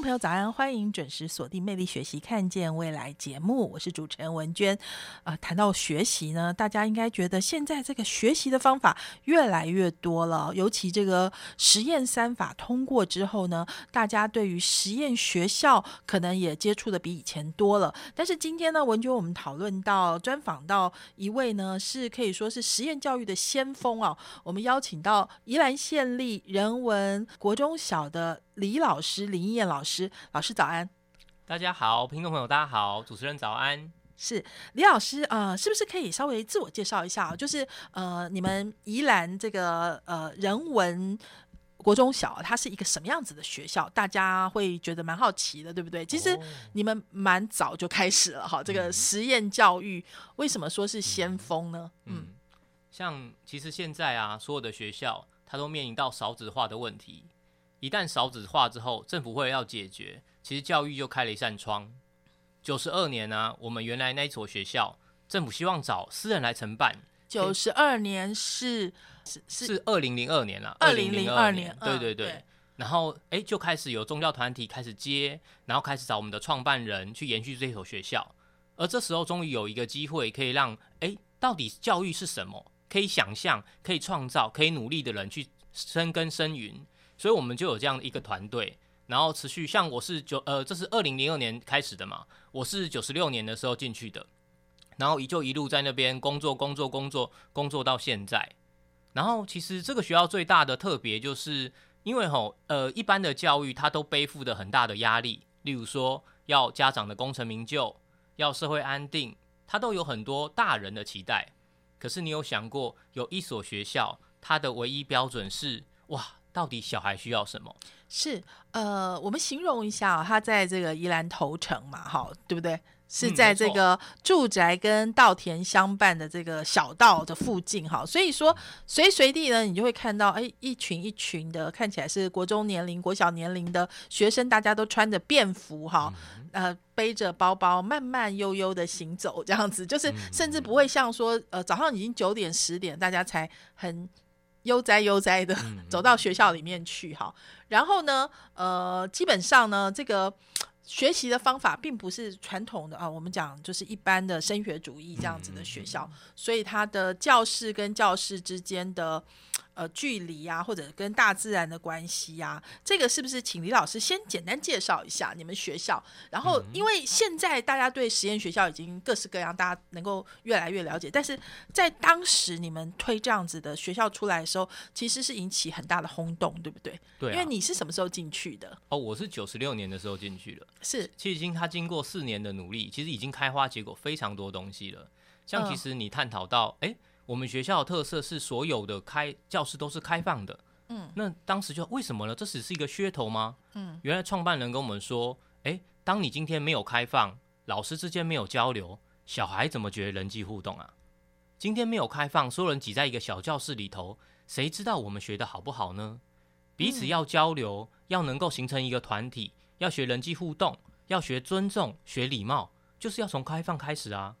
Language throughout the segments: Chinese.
朋友，早安！欢迎准时锁定《魅力学习，看见未来》节目，我是主持人文娟。啊，谈到学习呢，大家应该觉得现在这个学习的方法越来越多了，尤其这个实验三法通过之后呢，大家对于实验学校可能也接触的比以前多了。但是今天呢，文娟我们讨论到专访到一位呢，是可以说是实验教育的先锋啊，我们邀请到宜兰县立人文国中小的。李老师，林燕老师，老师早安，大家好，听众朋友大家好，主持人早安，是李老师啊，是不是可以稍微自我介绍一下？就是呃，你们宜兰这个呃人文国中小，它是一个什么样子的学校？大家会觉得蛮好奇的，对不对？其实你们蛮早就开始了哈，这个实验教育为什么说是先锋呢？嗯，像其实现在啊，所有的学校它都面临到少子化的问题。一旦少子化之后，政府会要解决，其实教育就开了一扇窗。九十二年呢，我们原来那一所学校，政府希望找私人来承办。九十二年是是是二零零二年了，二零零二年，对对对。然后哎，就开始有宗教团体开始接，然后开始找我们的创办人去延续这所学校。而这时候终于有一个机会，可以让哎，到底教育是什么？可以想象、可以创造、可以努力的人去生根生云。所以我们就有这样一个团队，然后持续像我是九呃，这是二零零二年开始的嘛，我是九十六年的时候进去的，然后一就一路在那边工作工作工作工作到现在。然后其实这个学校最大的特别就是因为吼呃一般的教育它都背负着很大的压力，例如说要家长的功成名就，要社会安定，它都有很多大人的期待。可是你有想过，有一所学校，它的唯一标准是哇。到底小孩需要什么？是呃，我们形容一下，他在这个宜兰头城嘛，哈，对不对？是在这个住宅跟稻田相伴的这个小道的附近，哈，所以说随随地呢，你就会看到，哎，一群一群的，看起来是国中年龄、国小年龄的学生，大家都穿着便服，哈，呃，背着包包，慢慢悠悠的行走，这样子，就是甚至不会像说，呃，早上已经九点十点，大家才很。悠哉悠哉的走到学校里面去，哈，然后呢，呃，基本上呢，这个学习的方法并不是传统的啊，我们讲就是一般的升学主义这样子的学校，所以它的教室跟教室之间的。呃，距离呀，或者跟大自然的关系呀，这个是不是请李老师先简单介绍一下你们学校？然后，因为现在大家对实验学校已经各式各样，大家能够越来越了解。但是在当时你们推这样子的学校出来的时候，其实是引起很大的轰动，对不对？对。因为你是什么时候进去的？哦，我是九十六年的时候进去的。是，其实已经他经过四年的努力，其实已经开花结果非常多东西了。像其实你探讨到，哎。我们学校的特色是所有的开教室都是开放的，嗯，那当时就为什么呢？这只是一个噱头吗？嗯，原来创办人跟我们说，诶，当你今天没有开放，老师之间没有交流，小孩怎么觉得人际互动啊？今天没有开放，所有人挤在一个小教室里头，谁知道我们学的好不好呢？彼此要交流，要能够形成一个团体，要学人际互动，要学尊重，学礼貌，就是要从开放开始啊，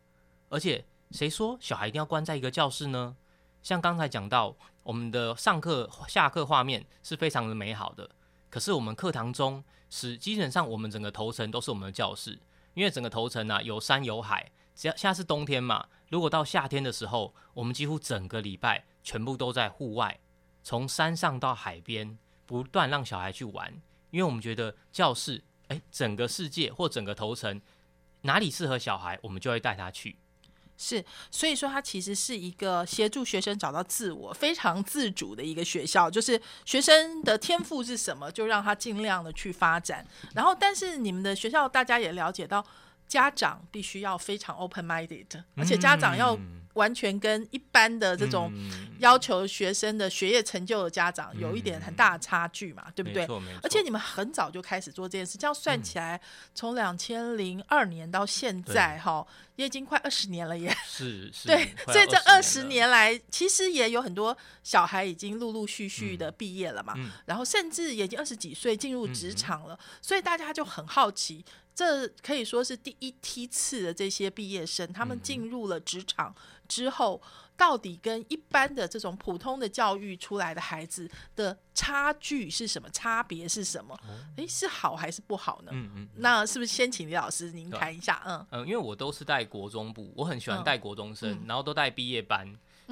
而且。谁说小孩一定要关在一个教室呢？像刚才讲到，我们的上课、下课画面是非常的美好的。可是我们课堂中是基本上我们整个头层都是我们的教室，因为整个头层呢有山有海。只要现在是冬天嘛，如果到夏天的时候，我们几乎整个礼拜全部都在户外，从山上到海边，不断让小孩去玩。因为我们觉得教室，哎，整个世界或整个头层哪里适合小孩，我们就会带他去。是，所以说它其实是一个协助学生找到自我、非常自主的一个学校。就是学生的天赋是什么，就让他尽量的去发展。然后，但是你们的学校大家也了解到，家长必须要非常 open minded，而且家长要完全跟一般的这种嗯。要求学生的学业成就的家长有一点很大的差距嘛，对不对？而且你们很早就开始做这件事，这样算起来，从两千零二年到现在，哈，也已经快二十年了耶。是是，对，所以这20二十，年来，其实也有很多小孩已经陆陆续续的毕业了嘛，嗯。然后甚至也已经二十几岁进入职场了，所以大家就很好奇，这可以说是第一梯次的这些毕业生，他们嗯。进入了职场之后，到底跟一般的这种普通的教育出来的孩子的差距是什么？差别是什么？诶，是好还是不好呢？哦嗯嗯。那是不是先请李老师您对谈一下？嗯，嗯，因为我都是带国中部，我很喜欢嗯带国中生，嗯然后都带毕业班，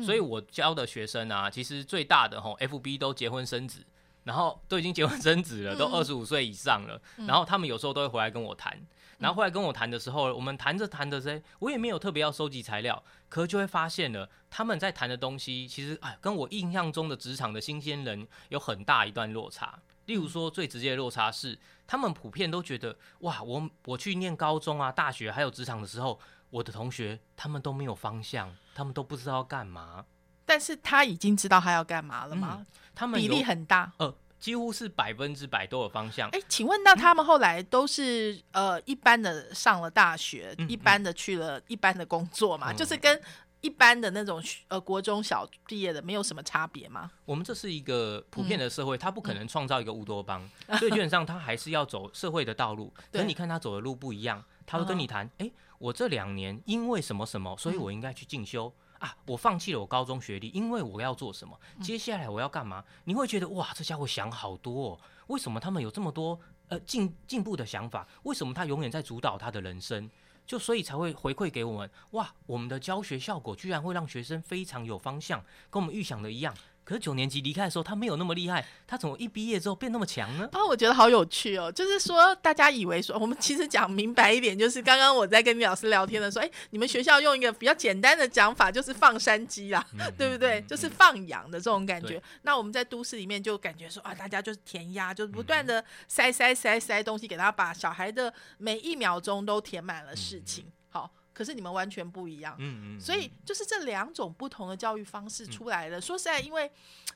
所以我教的学生啊，其实最大的吼，FB 都结婚生子，然后都已经结婚生子了，都嗯二十五岁以上了，然后他们有时候都会回来跟我谈，然后回来跟我谈的时候，我们谈着谈着谁，我也没有特别要收集材料，可是就会发现了他们在谈的东西，其实哎，跟我印象中的职场的新鲜人有很大一段落差。例如说，最直接的落差是，他们普遍都觉得，哇，我我去念高中啊、大学还有职场的时候，我的同学他们都没有方向，他们都不知道要干嘛，但是他已经知道他要干嘛了吗？比他们比例很大。呃，几乎是百分之百都有方向。哎，请问那他们后来都是呃一般的上了大学，嗯一般的去了一般的工作嘛，嗯就是跟一般的那种呃国中小毕业的没有什么差别吗？我们这是一个普遍的社会，他不嗯可能创造一个乌托邦，所以基本上他还是要走社会的道路。可你看他走的路不一样，他会跟你谈，哎、我这两年因为什么什么，所以我应该去进修。啊！我放弃了我高中学历，因为我要做什么？接下来我要干嘛？你会觉得哇，这家伙想好多、哦。为什么他们有这么多呃进进步的想法？为什么他永远在主导他的人生？就所以才会回馈给我们哇，我们的教学效果居然会让学生非常有方向，跟我们预想的一样。可是九年级离开的时候，他没有那么厉害，他怎么一毕业之后变那么强呢？啊，我觉得好有趣哦。就是说，大家以为说，我们其实讲明白一点，就是刚刚我在跟李老师聊天的时候，哎，你们学校用一个比较简单的讲法，就是放山鸡啦，对不对？就是放养的这种感觉。那我们在都市里面就感觉说啊，大家就是填鸭，就是不断的塞塞塞塞东西给他，把小孩的每一秒钟都填满了事情。好，可是你们完全不一样。嗯嗯，所以就是这两种不同的教育方式出来了。说实在，因为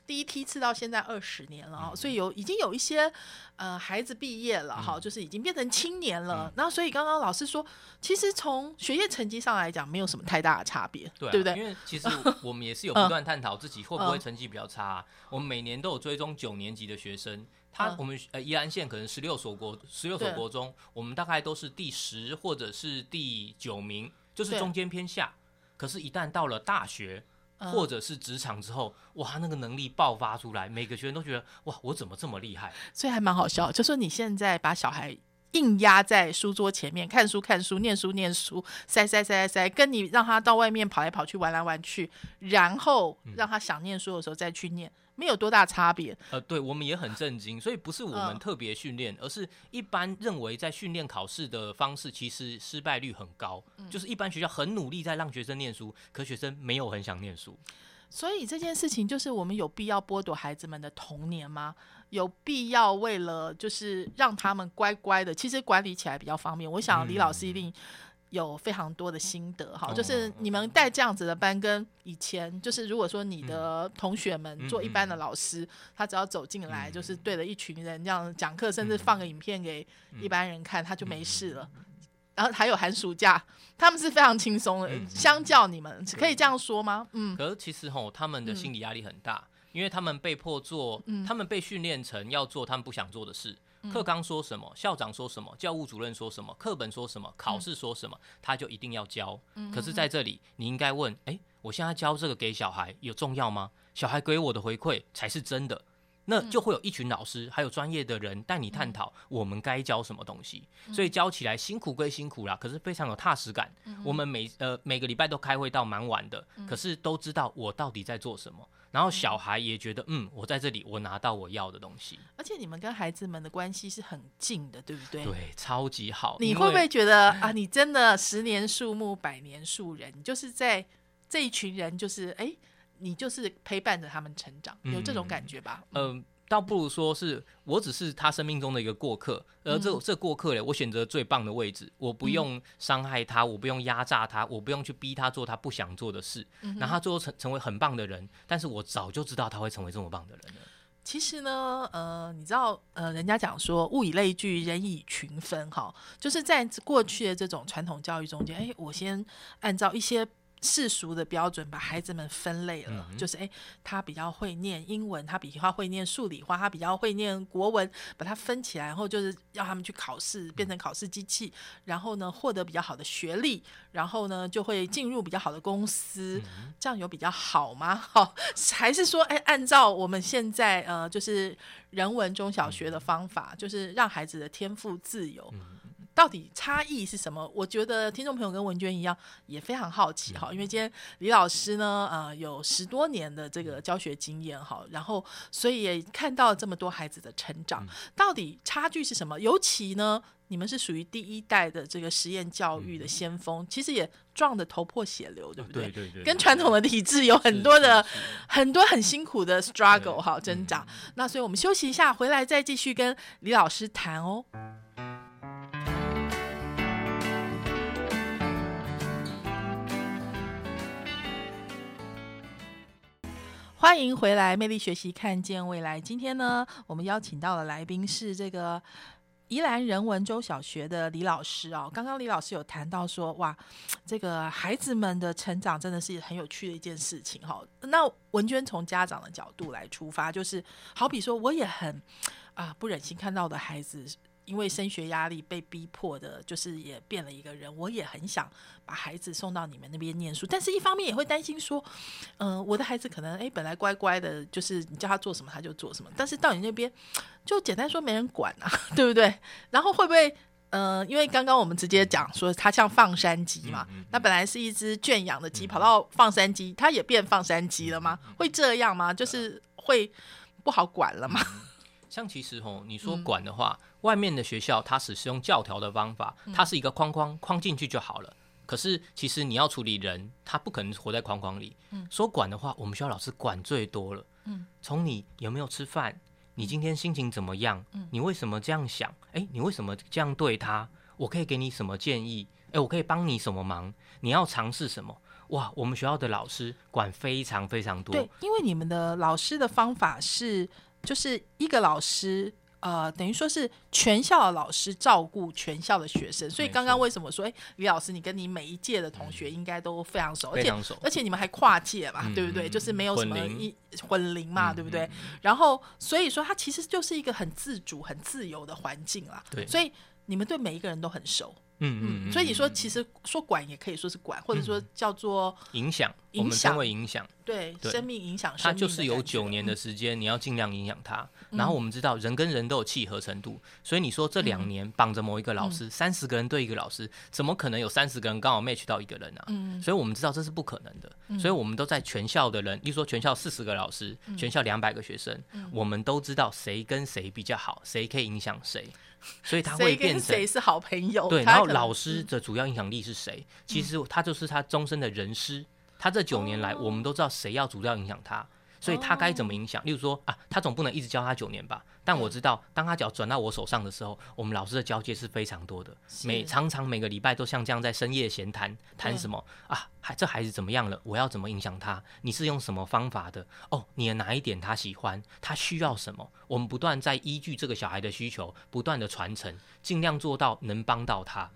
第一梯次到现在二十年了哈，所以有已经有一些呃孩子毕业了哈，就是已经变成青年了。然后所以刚刚老师说，其实从学业成绩上来讲，没有什么太大的差别，对、啊，不对？因为其实 我们也是有不断探讨自己会不会成绩比较差、啊。我们每年都有追踪九年级的学生，他、嗯我们呃宜兰县可能十六所国十六所国中，我们大概都是第十或者是第九名，就是中间偏下。可是，一旦到了大学。嗯或者是职场之后，哇，那个能力爆发出来，每个学生都觉得，哇，我怎么这么厉害？所以还蛮好笑，就说你现在把小孩。硬压在书桌前面看书看书念书念书塞塞塞塞塞，跟你让他到外面跑来跑去玩来玩去，然后让他想念书的时候再去念，没有多大差别。呃，对我们也很震惊，所以不是我们嗯特别训练，而是一般认为在训练考试的方式，其实失败率很高。嗯就是一般学校很努力在让学生念书，可学生没有很想念书。所以这件事情就是我们有必要剥夺孩子们的童年吗？有必要为了就是让他们乖乖的，其实管理起来比较方便。我想李老师一定有非常多的心得哈，哦就是你们带这样子的班跟以前，就是如果说你的同学们嗯。做一般的老师，他只要走进来嗯就是对着一群人这样讲课，甚至嗯放个影片给一般人看，他就没嗯事了。然后还有寒暑假，他们是非常轻松的，嗯相较你们可以这样说吗？嗯。可是其实吼，他们的心理压力很大，因为他们被迫做，嗯。他们被训练成要做他们不想做的事。课纲说什么，校长说什么，教务主任说什么，课本说什么，考试说什么，他就一定要教。嗯可是在这里，你应该问：诶，我现在教这个给小孩有重要吗？小孩给我的回馈才是真的。那就会有一群老师，还有专业的人带你探讨我们该教什么东西。所以教起来辛苦归辛苦啦，可是非常有踏实感。我们每呃每个礼拜都开会到蛮晚的，可是都知道我到底在做什么。然后小孩也觉得，嗯，我在这里，我拿到我要的东西，而且你们跟孩子们的关系是很近的，对不对？。对，超级好。你会不会觉得啊，你真的十年树木，百年树人，你就是在这一群人，就是哎，你就是陪伴着他们成长，有这种感觉吧？嗯、倒不如说是我只是他生命中的一个过客，而这这过客嘞，我选择最棒的位置，我不用伤害他，我不用压榨他，我不用去逼他做他不想做的事，那他最后成成为很棒的人，但是我早就知道他会成为这么棒的人了。其实呢，呃，你知道，呃，人家讲说物以类聚，人以群分，哈，就是在过去的这种传统教育中间，哎，我先按照一些。世俗的标准把孩子们分类了，就是诶，他比较会念英文，他比较会念数理化，他比较会念国文，把它分起来，然后就是要他们去考试，变成考试机器，然后呢获得比较好的学历，然后呢就会进入比较好的公司，这样有比较好吗？好，还是说诶，按照我们现在呃就是人文中小学的方法，就是让孩子的天赋自由。到底差异是什么？我觉得听众朋友跟文娟一样也非常好奇哈，因为今天李老师呢，呃，有十多年的这个教学经验哈，然后所以也看到这么多孩子的成长，到底差距是什么？尤其呢，你们是属于第一代的这个实验教育的先锋，其实也撞得头破血流，对不对？对对。跟传统的体制有很多的很多很辛苦的 struggle 哈挣扎。那所以我们休息一下，回来再继续跟李老师谈哦。欢迎回来，魅力学习，看见未来。今天呢，我们邀请到的来宾是这个宜兰人文中小学的李老师哦。刚刚李老师有谈到说，哇，这个孩子们的成长真的是很有趣的一件事情哈。那文娟从家长的角度来出发，就是好比说，我也很啊不忍心看到的孩子。因为升学压力被逼迫的，就是也变了一个人。我也很想把孩子送到你们那边念书，但是一方面也会担心说，嗯，我的孩子可能哎本来乖乖的，就是你叫他做什么他就做什么，但是到你那边就简单说没人管啊，对不对？然后会不会，嗯，因为刚刚我们直接讲说他像放山鸡嘛，那本来是一只圈养的鸡，跑到放山鸡，它也变放山鸡了吗？会这样吗？就是会不好管了吗？像其实吼，你说管的话，外面的学校它只是用教条的方法，它是一个框框框进去就好了。可是其实你要处理人，他不可能活在框框里。嗯说管的话，我们学校老师管最多了。嗯，从你有没有吃饭，你今天心情怎么样，嗯你为什么这样想？哎，你为什么这样对他？我可以给你什么建议？哎，我可以帮你什么忙？你要尝试什么？哇，我们学校的老师管非常非常多。对，因为你们的老师的方法是。就是一个老师，呃，等于说是全校的老师照顾全校的学生，所以刚刚为什么说，哎，李老师，你跟你每一届的同学应该都非常熟，而且而且你们还跨界嘛，对不对？就是没有什么一混龄嘛，对不对？然后所以说，他其实就是一个很自主、很自由的环境啦。对，所以你们对每一个人都很熟。嗯嗯，所以你说其实说管也可以说是管，或者说叫做影响，我们称为影响，对，生命影响，它就是有九年的时间，你要尽量影响他。然后我们知道人跟人都有契合程度，所以你说这两年绑着某一个老师，三十个人对一个老师，怎么可能有三十个人刚好 match 到一个人啊？嗯，所以我们知道这是不可能的，所以我们都在全校的人，例如说全校四十个老师，全校两百个学生，我们都知道谁跟谁比较好，谁可以影响谁。所以他会变成谁是好朋友？对，然后老师的主要影响力是谁？其实他就是他终身的人师。他这九年来，我们都知道谁要主要影响他。所以他该怎么影响？例如说啊，他总不能一直教他九年吧？但我知道，当他脚转到我手上的时候，我们老师的交接是非常多的，每常常每个礼拜都像这样在深夜闲谈，谈什么啊？孩这孩子怎么样了？我要怎么影响他？你是用什么方法的？哦，你的哪一点他喜欢？他需要什么？我们不断在依据这个小孩的需求，不断的传承，尽量做到能帮到他。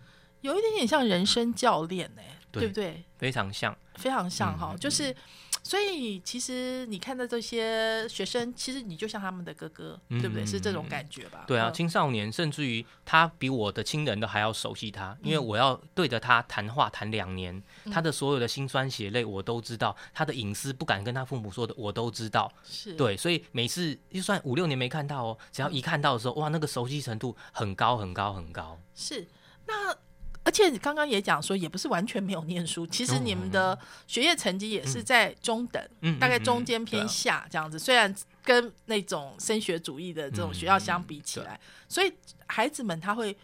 有一点点像人生教练呢，对不对？非常像，非常像哈，就是。所以其实你看到这些学生，其实你就像他们的哥哥，对不对？是这种感觉吧？对啊，青少年甚至于他比我的亲人都还要熟悉他，因为我要对着他谈话谈两年，他的所有的辛酸血泪我都知道，他的隐私不敢跟他父母说的我都知道。是对，所以每次就算五六年没看到哦，只要一看到的时候，哇，那个熟悉程度很高很高很高。是那。而且你刚刚也讲说，也不是完全没有念书，其实你们的学业成绩也是在中等，大概中间偏下这样子。虽然跟那种升学主义的这种学校相比起来，所以孩子们他会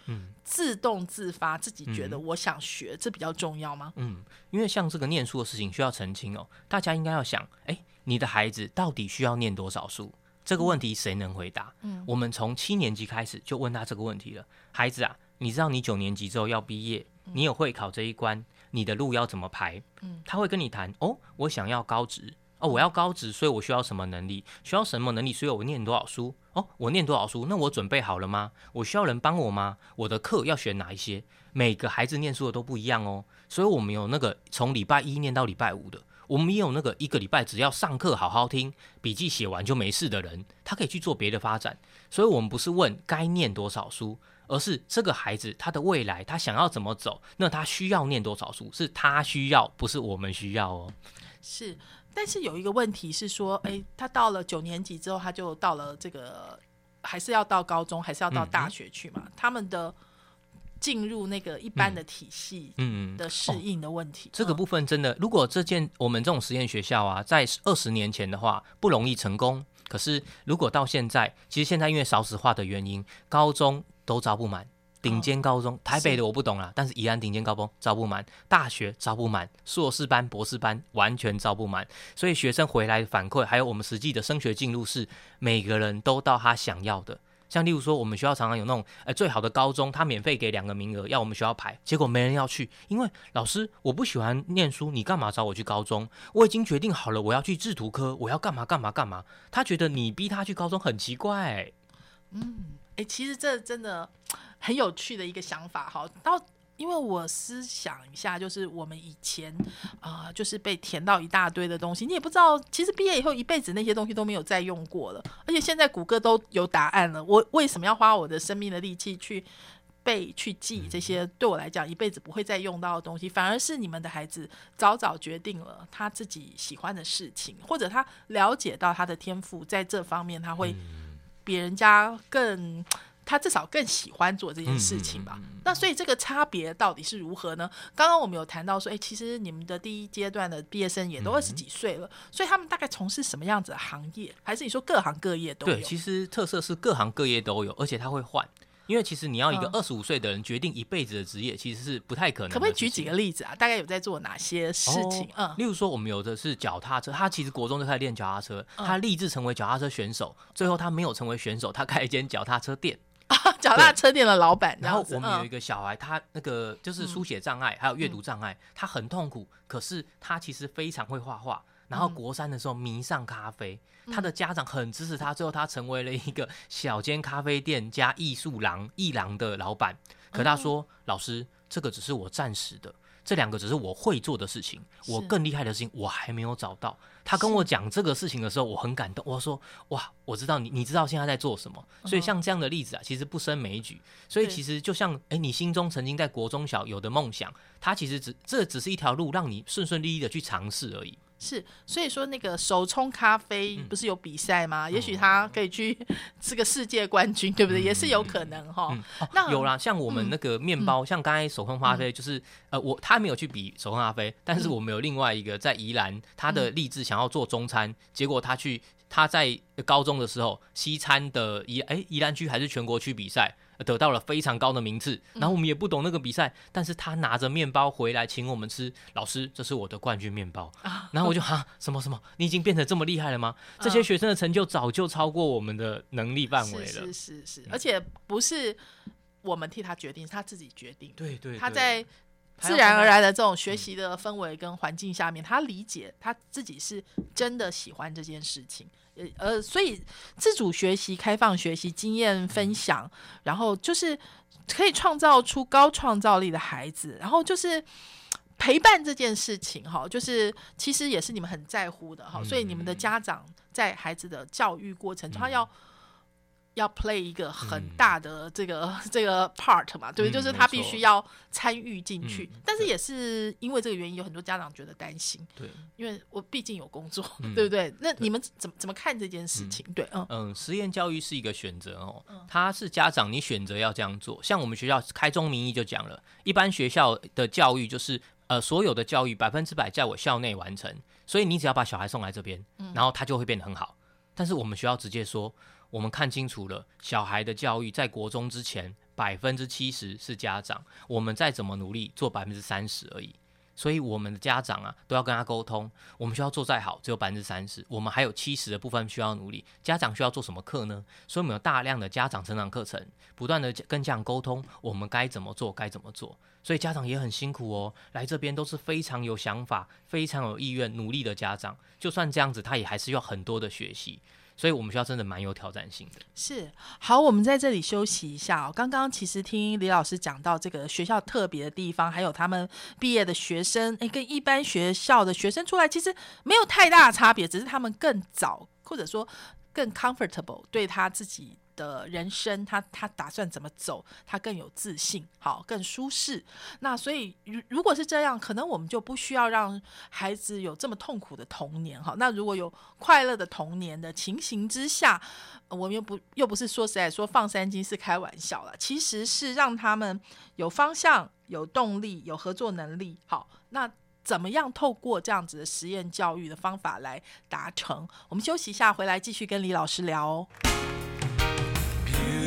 自动自发，自己觉得我想学，这比较重要吗？嗯，因为像这个念书的事情需要澄清哦，大家应该要想，哎，你的孩子到底需要念多少书？这个问题谁能回答？嗯，我们从七年级开始就问他这个问题了。孩子啊，你知道你九年级之后要毕业，你有会考这一关，你的路要怎么排？嗯，他会跟你谈哦，我想要高职哦，我要高职，所以我需要什么能力？需要什么能力？所以我念多少书？哦，我念多少书？那我准备好了吗？我需要人帮我吗？我的课要选哪一些？每个孩子念书的都不一样哦，所以我们有那个从礼拜一念到礼拜五的。我们也有那个一个礼拜只要上课好好听，笔记写完就没事的人，他可以去做别的发展。所以，我们不是问该念多少书，而是这个孩子他的未来他想要怎么走，那他需要念多少书，是他需要，不是我们需要哦。是，但是有一个问题是说，哎，他到了九年级之后，他就到了这个，还是要到高中，还是要到大学去嘛？他们的。进入那个一般的体系，嗯的适应的问题，这个部分真的，如果这件我们这种实验学校啊，在二十年前的话不容易成功。可是如果到现在，其实现在因为少子化的原因，高中都招不满，顶尖高中，台北的我不懂啦，但是宜安顶尖高中招不满，大学招不满，硕士班、博士班完全招不满，所以学生回来反馈，还有我们实际的升学进入是每个人都到他想要的。像例如说，我们学校常常有那种，呃，最好的高中，他免费给两个名额，要我们学校排，结果没人要去，因为老师我不喜欢念书，你干嘛找我去高中？我已经决定好了，我要去制图科，我要干嘛干嘛干嘛。他觉得你逼他去高中很奇怪。嗯，哎，其实这真的很有趣的一个想法哈。到因为我思想一下，就是我们以前啊，就是被填到一大堆的东西，你也不知道，其实毕业以后一辈子那些东西都没有再用过了。而且现在谷歌都有答案了，我为什么要花我的生命的力气去背、去记这些对我来讲一辈子不会再用到的东西？反而是你们的孩子早早决定了他自己喜欢的事情，或者他了解到他的天赋在这方面，他会比人家更。他至少更喜欢做这件事情吧。那所以这个差别到底是如何呢？刚刚我们有谈到说，哎，其实你们的第一阶段的毕业生也都二十几岁了，所以他们大概从事什么样子的行业？还是你说各行各业都有？对，其实特色是各行各业都有，而且他会换。因为其实你要一个二十五岁的人决定一辈子的职业，其实是不太可能。可不可以举几个例子啊？大概有在做哪些事情？嗯，例如说，我们有的是脚踏车，他其实国中就开始练脚踏车，他立志成为脚踏车选手，最后他没有成为选手，他开一间脚踏车店。脚踏车店的老板，然后我们有一个小孩，他那个就是书写障碍，还有阅读障碍，他很痛苦，可是他其实非常会画画。然后国三的时候迷上咖啡，他的家长很支持他，最后他成为了一个小间咖啡店加艺术廊艺廊的老板。可他说：“老师，这个只是我暂时的。”这两个只是我会做的事情，我更厉害的事情我还没有找到。他跟我讲这个事情的时候，我很感动。我说：“哇，我知道你，你知道现在在做什么。”所以像这样的例子啊，其实不胜枚举。所以其实就像，哎，你心中曾经在国中小有的梦想，它其实只这只是一条路，让你顺顺利利的去尝试而已。是，所以说那个手冲咖啡不是有比赛吗？也许他可以去 是个世界冠军，对不对？也是有可能哈。那有啦，像我们那个面包，像刚才手冲咖啡，就是呃，我他没有去比手冲咖啡，但是我们有另外一个在宜兰，他的立志想要做中餐，结果他去他在高中的时候，西餐的宜哎宜兰区还是全国区比赛。得到了非常高的名次，然后我们也不懂那个比赛，但是他拿着面包回来请我们吃，老师，这是我的冠军面包，然后我就哈什么什么，你已经变得这么厉害了吗？这些学生的成就早就超过我们的能力范围了，是是是，而且不是我们替他决定，是他自己决定，对对，他在自然而然的这种学习的氛围跟环境下面，他理解他自己是真的喜欢这件事情。呃呃，所以自主学习、开放学习、经验分享，然后就是可以创造出高创造力的孩子，然后就是陪伴这件事情哈，就是其实也是你们很在乎的哈，所以你们的家长在孩子的教育过程中，他要。要 play 一个很大的这个 这个 part 嘛，对不对？就是他必须要参与进去，但是也是因为这个原因，有很多家长觉得担心。对，因为我毕竟有工作，对不对？那你们怎么怎么看这件事情？对，嗯嗯，实验教育是一个选择哦，他是家长你选择要这样做。像我们学校开宗明义就讲了，一般学校的教育就是呃，所有的教育百分之百在我校内完成，所以你只要把小孩送来这边，然后他就会变得很好。但是我们学校直接说。我们看清楚了，小孩的教育在国中之前，百分之七十是家长。我们再怎么努力，做百分之三十而已。所以我们的家长啊都要跟他沟通。我们学校做再好，只有百分之三十，我们还有七十的部分需要努力。家长需要做什么课呢？所以我们有大量的家长成长课程，不断的跟家长沟通，我们该怎么做，该怎么做。所以家长也很辛苦哦，来这边都是非常有想法、非常有意愿、努力的家长。就算这样子，他也还是要很多的学习。所以我们学校真的蛮有挑战性的。是，好，我们在这里休息一下哦。刚刚其实听李老师讲到这个学校特别的地方，还有他们毕业的学生，诶，跟一般学校的学生出来其实没有太大的差别，只是他们更早或者说更 comfortable 对他自己。的人生，他他打算怎么走，他更有自信，好，更舒适。那所以，如如果是这样，可能我们就不需要让孩子有这么痛苦的童年，哈。那如果有快乐的童年的情形之下，我们又不又不是说实在说放三金是开玩笑了，其实是让他们有方向、有动力、有合作能力。好，那怎么样透过这样子的实验教育的方法来达成？我们休息一下，回来继续跟李老师聊哦。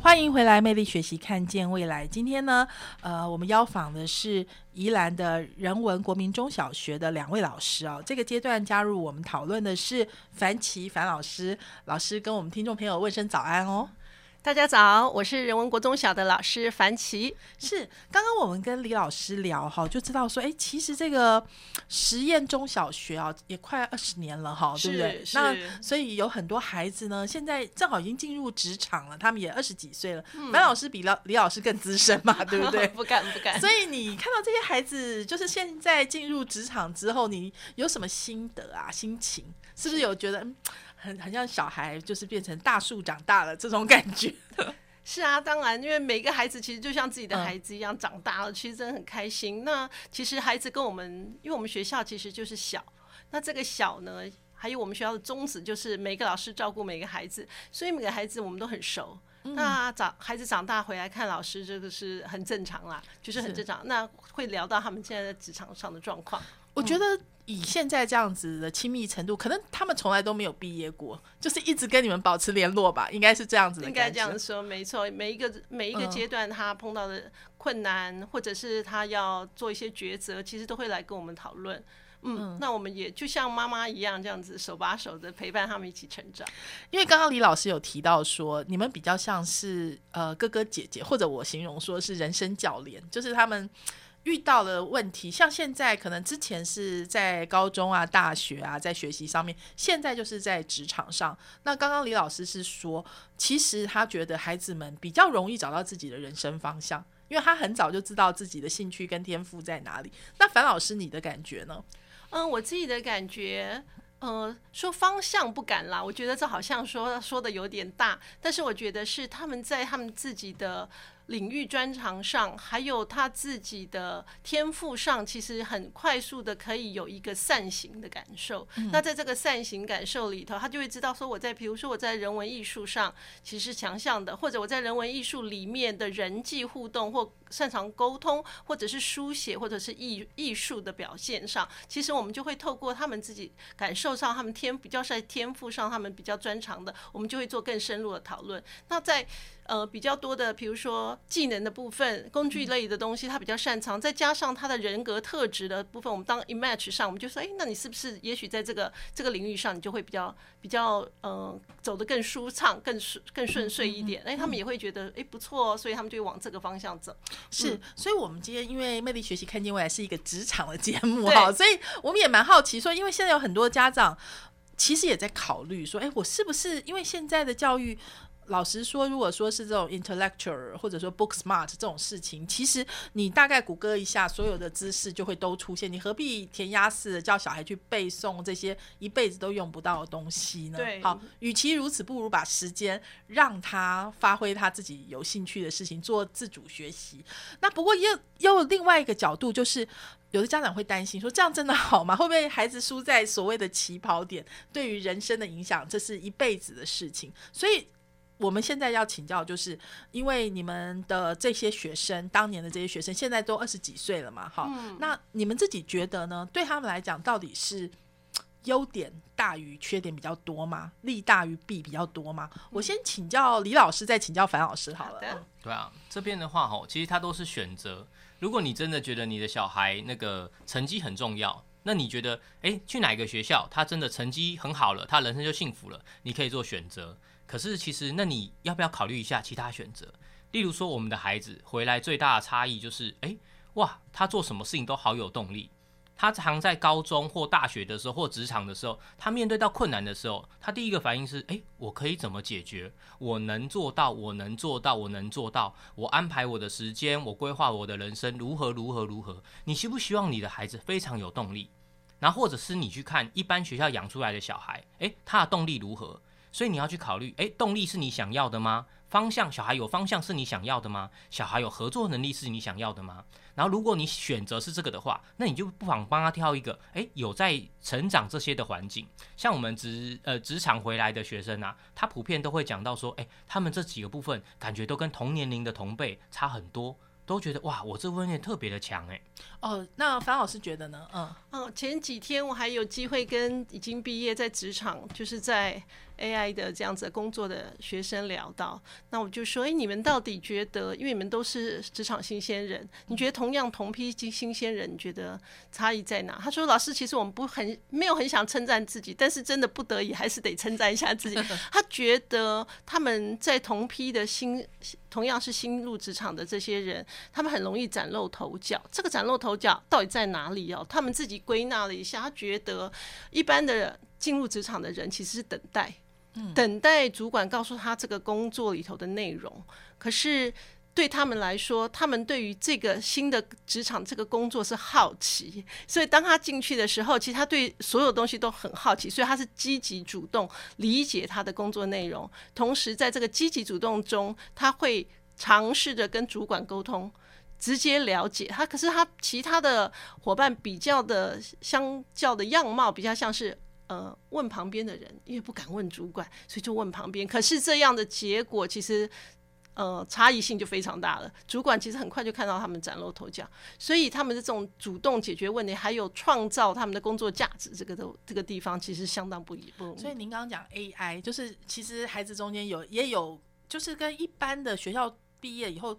欢迎回来，魅力学习，看见未来。今天呢，呃，我们邀访的是宜兰的人文国民中小学的两位老师哦。这个阶段加入我们讨论的是樊奇樊老师，老师跟我们听众朋友问声早安哦。大家早，我是人文国中小的老师樊琪。是刚刚我们跟李老师聊哈，就知道说，哎，其实这个实验中小学啊，也快二十年了哈，对不对？那所以有很多孩子呢，现在正好已经进入职场了，他们也二十几岁了。樊老师比老李老师更资深嘛，对不对？不敢不敢。所以你看到这些孩子，就是现在进入职场之后，你有什么心得啊？心情是不是有觉得？很很像小孩，就是变成大树长大了这种感觉。是啊，当然，因为每个孩子其实就像自己的孩子一样长大了，其实真的很开心。那其实孩子跟我们，因为我们学校其实就是小，那这个小呢，还有我们学校的宗旨就是每个老师照顾每个孩子，所以每个孩子我们都很熟。那长孩子长大回来看老师，这个是很正常啦，就是很正常。那会聊到他们现在在职场上的状况，我觉得。以现在这样子的亲密程度，可能他们从来都没有毕业过，就是一直跟你们保持联络吧，应该是这样子。应该这样说，没错。每一个每一个阶段，他碰到的困难，或者是他要做一些抉择，其实都会来跟我们讨论。嗯，那我们也就像妈妈一样，这样子手把手的陪伴他们一起成长。因为刚刚李老师有提到说，你们比较像是呃哥哥姐姐，或者我形容说是人生教练，就是他们。遇到了问题，像现在可能之前是在高中啊、大学啊，在学习上面，现在就是在职场上。那刚刚李老师是说，其实他觉得孩子们比较容易找到自己的人生方向，因为他很早就知道自己的兴趣跟天赋在哪里。那樊老师，你的感觉呢？嗯，我自己的感觉，呃，说方向不敢啦，我觉得这好像说说的有点大，但是我觉得是他们在他们自己的。领域专长上，还有他自己的天赋上，其实很快速的可以有一个善行的感受。那在这个善行感受里头，他就会知道说，我在比如说我在人文艺术上其实强项的，或者我在人文艺术里面的人际互动或擅长沟通，或者是书写，或者是艺艺术的表现上，其实我们就会透过他们自己感受上，他们天比较在天赋上，他们比较专长的，我们就会做更深入的讨论。那在呃，比较多的，比如说技能的部分、工具类的东西，他比较擅长。再加上他的人格特质的部分，我们当 image 上，我们就说，哎，那你是不是也许在这个这个领域上，你就会比较比较呃，走得更舒畅、更顺更顺遂一点？哎，他们也会觉得，哎，不错，所以他们就往这个方向走。是，所以我们今天因为魅力学习看见未来是一个职场的节目哈，所以我们也蛮好奇，说因为现在有很多家长其实也在考虑说，哎，我是不是因为现在的教育？老实说，如果说是这种 intellectual 或者说 book smart 这种事情，其实你大概谷歌一下，所有的知识就会都出现。你何必填鸭式的叫小孩去背诵这些一辈子都用不到的东西呢？对好，与其如此，不如把时间让他发挥他自己有兴趣的事情，做自主学习。那不过又又有另外一个角度，就是有的家长会担心说，这样真的好吗？会不会孩子输在所谓的起跑点，对于人生的影响，这是一辈子的事情。所以我们现在要请教，就是因为你们的这些学生，当年的这些学生，现在都二十几岁了嘛，哈、那你们自己觉得呢？对他们来讲，到底是优点大于缺点比较多吗？利大于弊比较多吗？我先请教李老师，再请教樊老师好了。对啊，这边的话吼，其实它都是选择。如果你真的觉得你的小孩那个成绩很重要，那你觉得，诶，去哪个学校，他真的成绩很好了，他人生就幸福了，你可以做选择。可是其实，那你要不要考虑一下其他选择？例如说，我们的孩子回来最大的差异就是，诶，哇，他做什么事情都好有动力。他常在高中或大学的时候，或职场的时候，他面对到困难的时候，他第一个反应是：诶，我可以怎么解决？我能做到，我能做到，我能做到。我安排我的时间，我规划我的人生，如何如何如何？你希不希望你的孩子非常有动力？然后或者是你去看一般学校养出来的小孩，诶，他的动力如何？所以你要去考虑，诶，动力是你想要的吗？方向，小孩有方向是你想要的吗？小孩有合作能力是你想要的吗？然后如果你选择是这个的话，那你就不妨帮他挑一个，诶，有在成长这些的环境。像我们职呃职场回来的学生啊，他普遍都会讲到说，诶，他们这几个部分感觉都跟同年龄的同辈差很多，都觉得哇，我这部分也特别的强诶。哦，那樊老师觉得呢？嗯，嗯，前几天我还有机会跟已经毕业在职场，就是在 AI 的这样子工作的学生聊到，那我就说，哎、你们到底觉得，因为你们都是职场新鲜人，你觉得同样同批新新鲜人，你觉得差异在哪？他说，老师，其实我们不很没有很想称赞自己，但是真的不得已还是得称赞一下自己。他觉得他们在同批的新同样是新入职场的这些人，他们很容易崭露头角。这个崭露头角到底在哪里哦？他们自己归纳了一下，他觉得一般的进入职场的人其实是等待，等待主管告诉他这个工作里头的内容。可是对他们来说，他们对于这个新的职场这个工作是好奇，所以当他进去的时候，其实他对所有东西都很好奇，所以他是积极主动理解他的工作内容，同时在这个积极主动中，他会尝试着跟主管沟通。直接了解他，可是他其他的伙伴比较的相较的样貌比较像是呃问旁边的人，因为不敢问主管，所以就问旁边。可是这样的结果其实呃差异性就非常大了。主管其实很快就看到他们崭露头角，所以他们的这种主动解决问题，还有创造他们的工作价值，这个都这个地方其实相当不一不。所以您刚刚讲 AI，就是其实孩子中间有也有，就是跟一般的学校毕业以后，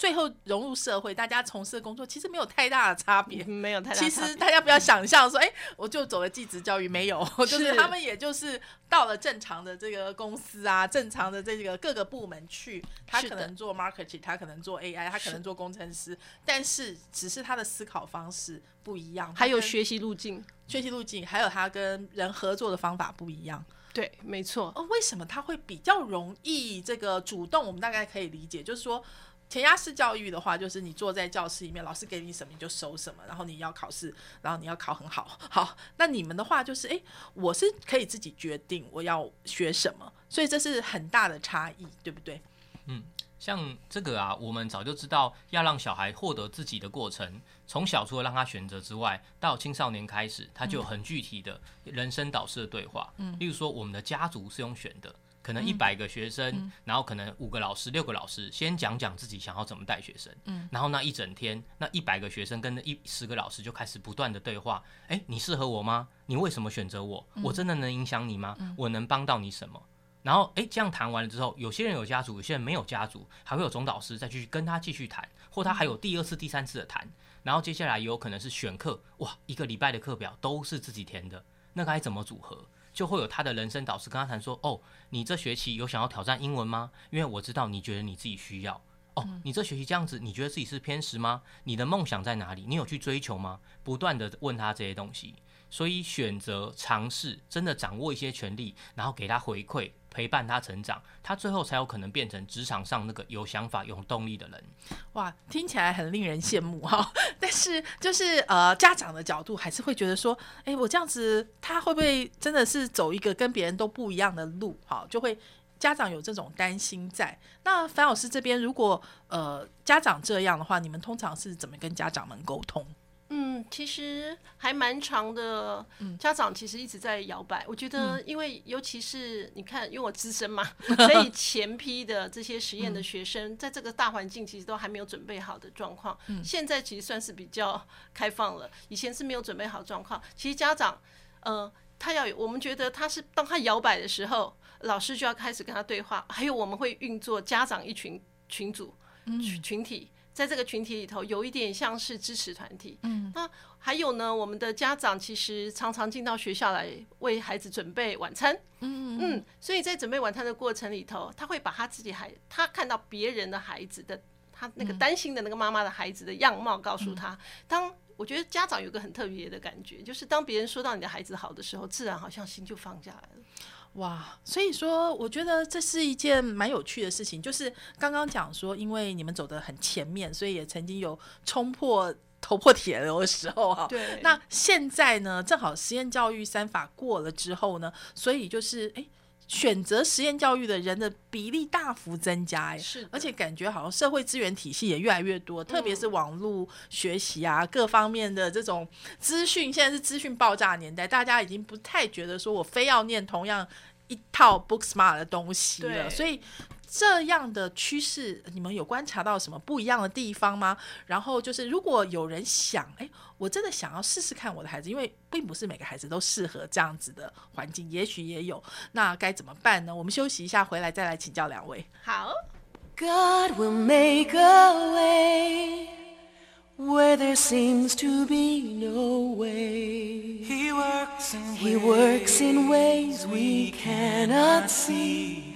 最后融入社会，大家从事的工作其实没有太大的差别。没有太大其实大家不要想象说，哎、我就走了技职教育，没有，就是是他们也就是到了正常的这个公司啊，正常的这个各个部门去，他可能做 marketing，他可能做 AI，他可能做工程师，但是只是他的思考方式不一样，还有学习路径，学习路径，还有他跟人合作的方法不一样。对，没错。哦，为什么他会比较容易这个主动？我们大概可以理解，就是说填鸭式教育的话，就是你坐在教室里面，老师给你什么你就收什么，然后你要考试，然后你要考很好。好，那你们的话就是，诶，我是可以自己决定我要学什么，所以这是很大的差异，对不对？嗯像这个啊，我们早就知道要让小孩获得自己的过程，从小除了让他选择之外，到青少年开始，他就有很具体的人生导师的对话。嗯，例如说我们的家族是用选的，可能一百个学生，然后可能五个老师、六个老师先讲讲自己想要怎么带学生，嗯，然后那一整天，那一百个学生跟那一十个老师就开始不断的对话，诶，你适合我吗？你为什么选择我？我真的能影响你吗？我能帮到你什么？然后，诶，这样谈完了之后，有些人有家族，有些人没有家族，还会有总导师再去跟他继续谈，或他还有第二次、第三次的谈。然后接下来有可能是选课，哇，一个礼拜的课表都是自己填的，那该怎么组合？就会有他的人生导师跟他谈说，哦，你这学期有想要挑战英文吗？因为我知道你觉得你自己需要。哦，你这学期这样子，你觉得自己是偏食吗？你的梦想在哪里？你有去追求吗？不断的问他这些东西。所以选择尝试，真的掌握一些权利，然后给他回馈，陪伴他成长，他最后才有可能变成职场上那个有想法、有动力的人。哇，听起来很令人羡慕哈。但是就是呃，家长的角度还是会觉得说，哎，我这样子，他会不会真的是走一个跟别人都不一样的路？哈，就会家长有这种担心在。那樊老师这边，如果呃家长这样的话，你们通常是怎么跟家长们沟通？嗯，其实还蛮长的。家长其实一直在摇摆。我觉得，因为尤其是你看，因为我资深嘛，所以前批的这些实验的学生，在这个大环境其实都还没有准备好的状况。现在其实算是比较开放了，以前是没有准备好状况。其实家长，呃，他要有，我们觉得他是当他摇摆的时候，老师就要开始跟他对话。还有，我们会运作家长一群群组群群体。在这个群体里头，有一点像是支持团体。嗯，那还有呢，我们的家长其实常常进到学校来为孩子准备晚餐。嗯嗯，所以在准备晚餐的过程里头，他会把他自己孩，他看到别人的孩子的，他那个担心的那个妈妈的孩子的样貌，告诉他。当我觉得家长有个很特别的感觉，就是当别人说到你的孩子好的时候，自然好像心就放下来了。哇，所以说，我觉得这是一件蛮有趣的事情。就是刚刚讲说，因为你们走的很前面，所以也曾经有冲破头破铁流的时候哈。对。那现在呢，正好实验教育三法过了之后呢，所以就是哎，选择实验教育的人的比例大幅增加哎，是。而且感觉好像社会资源体系也越来越多，特别是网络学习啊，各方面的这种资讯，现在是资讯爆炸年代，大家已经不太觉得说我非要念同样。一套 Book Smart 的东西了，所以这样的趋势，你们有观察到什么不一样的地方吗？然后就是，如果有人想，哎，我真的想要试试看我的孩子，因为并不是每个孩子都适合这样子的环境，也许也有，那该怎么办呢？我们休息一下，回来再来请教两位。好。God will make a way. where there seems to be no way. He works in, he works in ways we cannot see.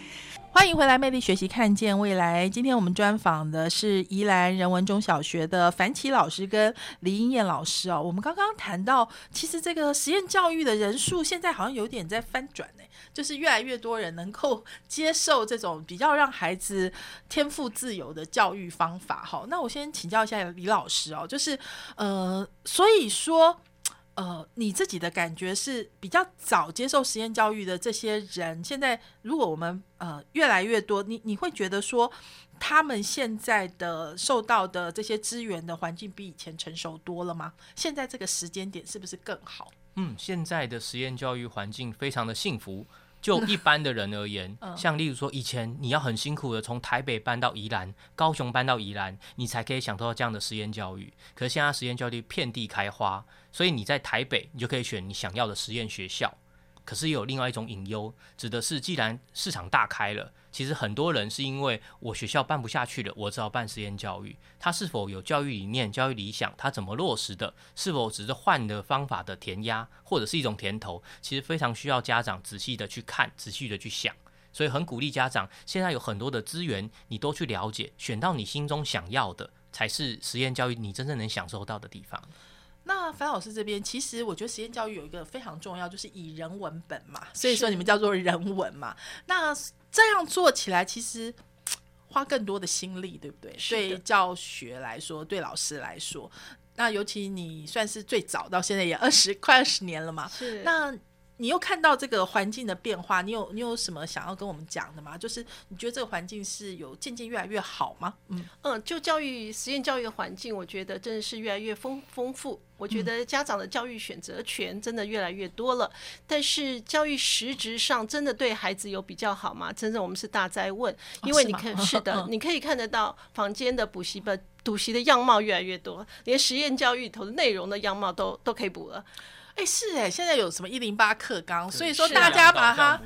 欢迎回来，魅力学习，看见未来。今天我们专访的是宜兰人文中小学的樊奇老师跟李英燕老师哦。我们刚刚谈到，其实这个实验教育的人数现在好像有点在翻转呢，就是越来越多人能够接受这种比较让孩子天赋自由的教育方法。好，那我先请教一下李老师哦，就是呃，所以说。呃，你自己的感觉是比较早接受实验教育的这些人，现在如果我们呃越来越多，你你会觉得说他们现在的受到的这些资源的环境比以前成熟多了吗？现在这个时间点是不是更好？嗯，现在的实验教育环境非常的幸福。就一般的人而言，像例如说，以前你要很辛苦的从台北搬到宜兰、高雄搬到宜兰，你才可以享受到这样的实验教育。可是现在实验教育遍地开花，所以你在台北，你就可以选你想要的实验学校。可是也有另外一种隐忧，指的是既然市场大开了，其实很多人是因为我学校办不下去了，我只好办实验教育。他是否有教育理念、教育理想？他怎么落实的？是否只是换的方法的填鸭，或者是一种甜头？其实非常需要家长仔细的去看，仔细的去想。所以很鼓励家长，现在有很多的资源，你都去了解，选到你心中想要的，才是实验教育你真正能享受到的地方。那樊老师这边，其实我觉得实验教育有一个非常重要，就是以人文本嘛，所以说你们叫做人文嘛。那这样做起来，其实花更多的心力，对不对？对教学来说，对老师来说，那尤其你算是最早到现在也二十快二十年了嘛。是那。你又看到这个环境的变化，你有你有什么想要跟我们讲的吗？就是你觉得这个环境是有渐渐越来越好吗？嗯嗯，就教育实验教育的环境，我觉得真的是越来越丰丰富。我觉得家长的教育选择权真的越来越多了，但是教育实质上真的对孩子有比较好吗？真的我们是大灾问，因为你看是的，你可以看得到房间的补习班补习的样貌越来越多，连实验教育头的内容的样貌都都可以补了。哎，是哎，现在有什么一零八课纲，所以说大家把它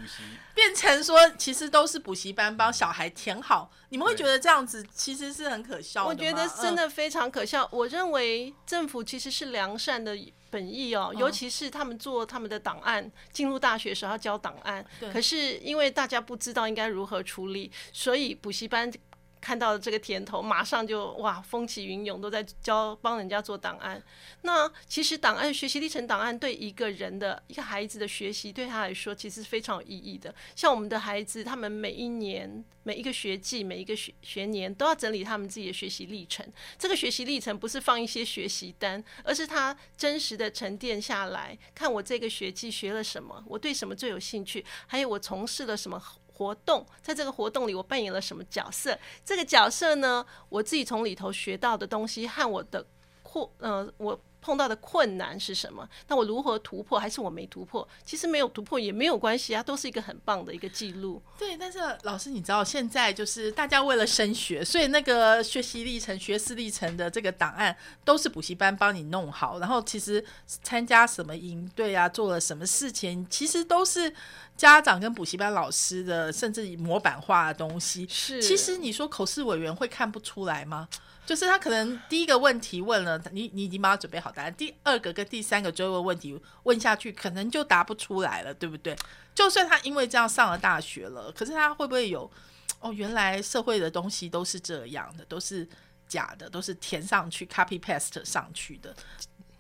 变成说，其实都是补习班帮小孩填好。你们会觉得这样子其实是很可笑的我觉得真的非常可笑。我认为政府其实是良善的本意哦，尤其是他们做他们的档案，进入大学时候要交档案，可是因为大家不知道应该如何处理，所以补习班。看到这个甜头，马上就哇风起云涌，都在教帮人家做档案。那其实档案学习历程档案对一个人的一个孩子的学习，对他来说其实是非常有意义的。像我们的孩子，他们每一年、每一个学季、每一个学学年都要整理他们自己的学习历程。这个学习历程不是放一些学习单，而是他真实的沉淀下来，看我这个学季学了什么，我对什么最有兴趣，还有我从事了什么。活动在这个活动里，我扮演了什么角色？这个角色呢，我自己从里头学到的东西和我的扩，呃，我碰到的困难是什么？那我如何突破？还是我没突破？其实没有突破也没有关系啊，都是一个很棒的一个记录。对，但是老师，你知道现在就是大家为了升学，所以那个学习历程、学思历程的这个档案都是补习班帮你弄好，然后其实参加什么营队啊，做了什么事情，其实都是。家长跟补习班老师的，甚至模板化的东西，是其实你说口试委员会看不出来吗？就是他可能第一个问题问了，你你已经帮他准备好答案，第二个跟第三个追问问题问下去，可能就答不出来了，对不对？就算他因为这样上了大学了，可是他会不会有哦？原来社会的东西都是这样的，都是假的，都是填上去 copy paste 上去的，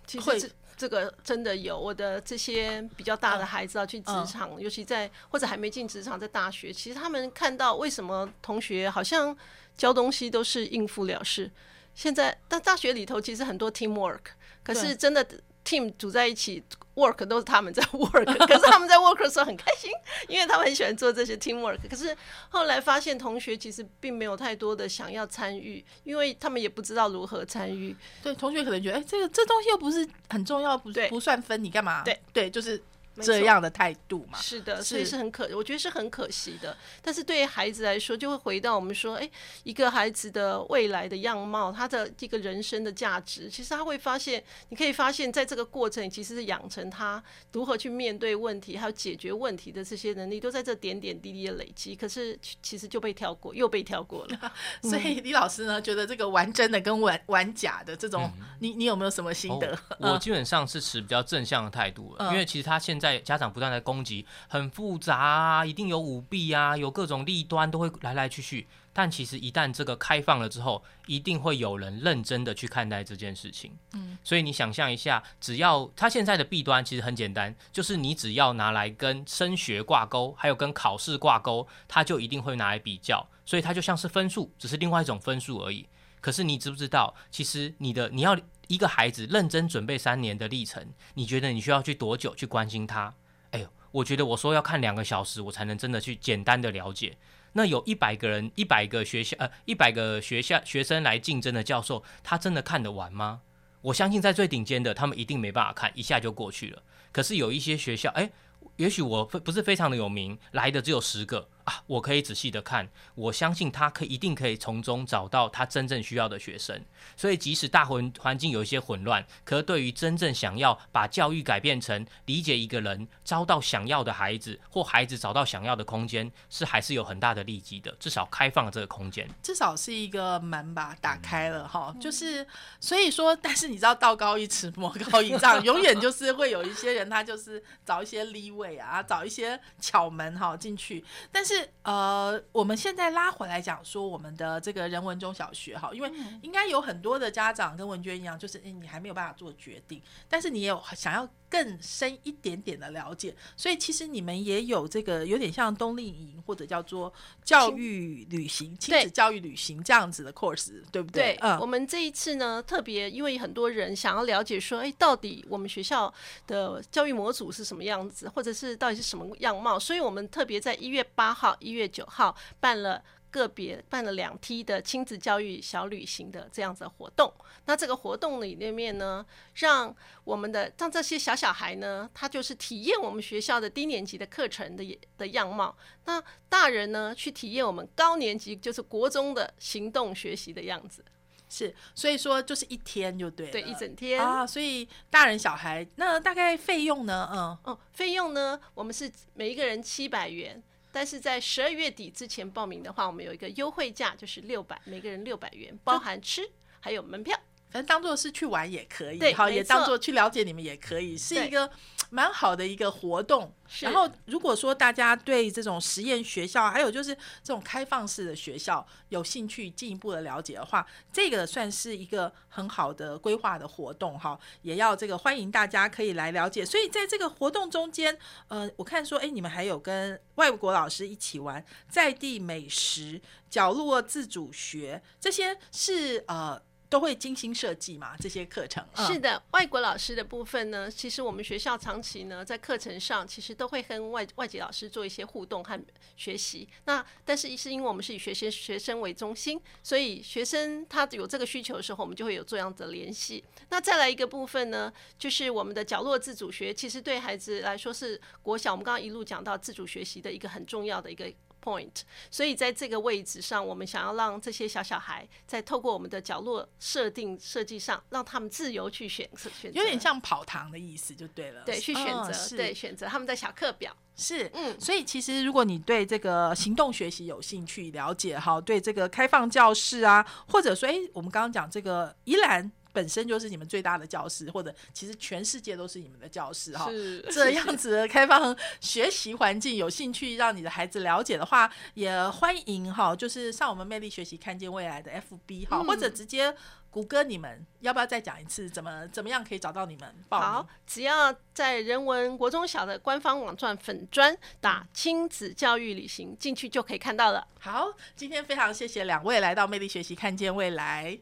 其实。这个真的有我的这些比较大的孩子要去职场，尤其在或者还没进职场，在大学，其实他们看到为什么同学好像教东西都是应付了事。现在但大学里头其实很多 teamwork，可是真的。team 组在一起 work 都是他们在 work，可是他们在 work 的时候很开心，因为他们很喜欢做这些 team work。可是后来发现同学其实并没有太多的想要参与，因为他们也不知道如何参与。对，同学可能觉得，哎，这个这东西又不是很重要，不不算分，你干嘛？对对，就是。这样的态度嘛，是的，所以是很可，我觉得是很可惜的。但是对于孩子来说，就会回到我们说，哎，一个孩子的未来的样貌，他的这个人生的价值，其实他会发现，你可以发现在这个过程，其实是养成他如何去面对问题，还有解决问题的这些能力，都在这点点滴滴的累积。可是其实就被跳过，又被跳过了。所以李老师呢，觉得这个玩真的跟玩玩假的这种，你你有没有什么心得？我 基本上是持比较正向的态度了，因为其实他现在。在家长不断的攻击，很复杂啊，一定有舞弊啊，有各种弊端都会来来去去。但其实一旦这个开放了之后，一定会有人认真的去看待这件事情。嗯，所以你想象一下，只要他现在的弊端其实很简单，就是你只要拿来跟升学挂钩，还有跟考试挂钩，他就一定会拿来比较。所以它就像是分数，只是另外一种分数而已。可是你知不知道，其实你的你要。一个孩子认真准备三年的历程，你觉得你需要去多久去关心他？哎呦，我觉得我说要看两个小时，我才能真的去简单的了解。那有一百个人、一百个学校呃一百个学校学生来竞争的教授，他真的看得完吗？我相信在最顶尖的，他们一定没办法看，一下就过去了。可是有一些学校，哎。也许我非不是非常的有名，来的只有十个啊，我可以仔细的看，我相信他可一定可以从中找到他真正需要的学生。所以即使大环环境有一些混乱，可对于真正想要把教育改变成理解一个人，招到想要的孩子，或孩子找到想要的空间，是还是有很大的利基的。至少开放了这个空间，至少是一个门吧，打开了哈。就是 所以说，但是你知道道高一尺，魔高一丈，永远就是会有一些人，他就是找一些立位。啊，找一些巧门哈进去，但是呃，我们现在拉回来讲说我们的这个人文中小学哈，因为应该有很多的家长跟文娟一样，就是你还没有办法做决定，但是你也有想要。更深一点点的了解，所以其实你们也有这个有点像冬令营或者叫做教育旅行、亲子教育旅行这样子的 course，对不对？对，嗯，我们这一次呢，特别因为很多人想要了解说，哎，到底我们学校的教育模组是什么样子，或者是到底是什么样貌，所以我们特别在一月八号、一月九号办了。个别办了两梯的亲子教育小旅行的这样子的活动，那这个活动里面呢，让我们的让这些小小孩呢，他就是体验我们学校的低年级的课程的的样貌，那大人呢去体验我们高年级就是国中的行动学习的样子，是，所以说就是一天就对，对，一整天。啊，所以大人小孩那大概费用呢，嗯，嗯，费用呢，我们是每一个人七百元。但是在十二月底之前报名的话，我们有一个优惠价，就是六百，每个人六百元，包含吃还有门票。反正当做是去玩也可以，对好，也当做去了解你们也可以，是一个蛮好的一个活动。然后，如果说大家对这种实验学校，还有就是这种开放式的学校有兴趣进一步的了解的话，这个算是一个很好的规划的活动哈，也要这个欢迎大家可以来了解。所以在这个活动中间，呃，我看说，哎，你们还有跟外国老师一起玩在地美食、角落自主学，这些是呃。都会精心设计嘛？这些课程、嗯是的，外国老师的部分呢，其实我们学校长期呢在课程上其实都会跟外外籍老师做一些互动和学习。那但是是因为我们是以学生学生为中心，所以学生他有这个需求的时候，我们就会有这样的联系。那再来一个部分呢，就是我们的角落自主学，其实对孩子来说是国小，我们刚刚一路讲到自主学习的一个很重要的一个。point，所以在这个位置上，我们想要让这些小小孩在透过我们的角落设定设计上，让他们自由去选择选择，有点像跑堂的意思就对了。对去选择，对选择他们的小课表。是，嗯所以其实如果你对这个行动学习有兴趣了解哈，对这个开放教室啊，或者说，哎，我们刚刚讲这个宜兰本身就是你们最大的教室，或者其实全世界都是你们的教室哈。是这样子的开放学习环境，有兴趣让你的孩子了解的话，也欢迎哈，就是上我们魅力学习看见未来的 FB 哈，嗯或者直接谷歌你们，要不要再讲一次怎么怎么样可以找到你们报？好，只要在人文国中小的官方网站粉砖打“亲子教育旅行”进去就可以看到了。好，今天非常谢谢两位来到魅力学习看见未来，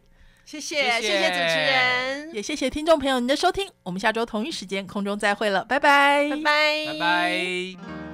谢谢谢谢主持人，也谢谢听众朋友您的收听，我们下周同一时间空中再会了，拜拜，拜拜，拜拜。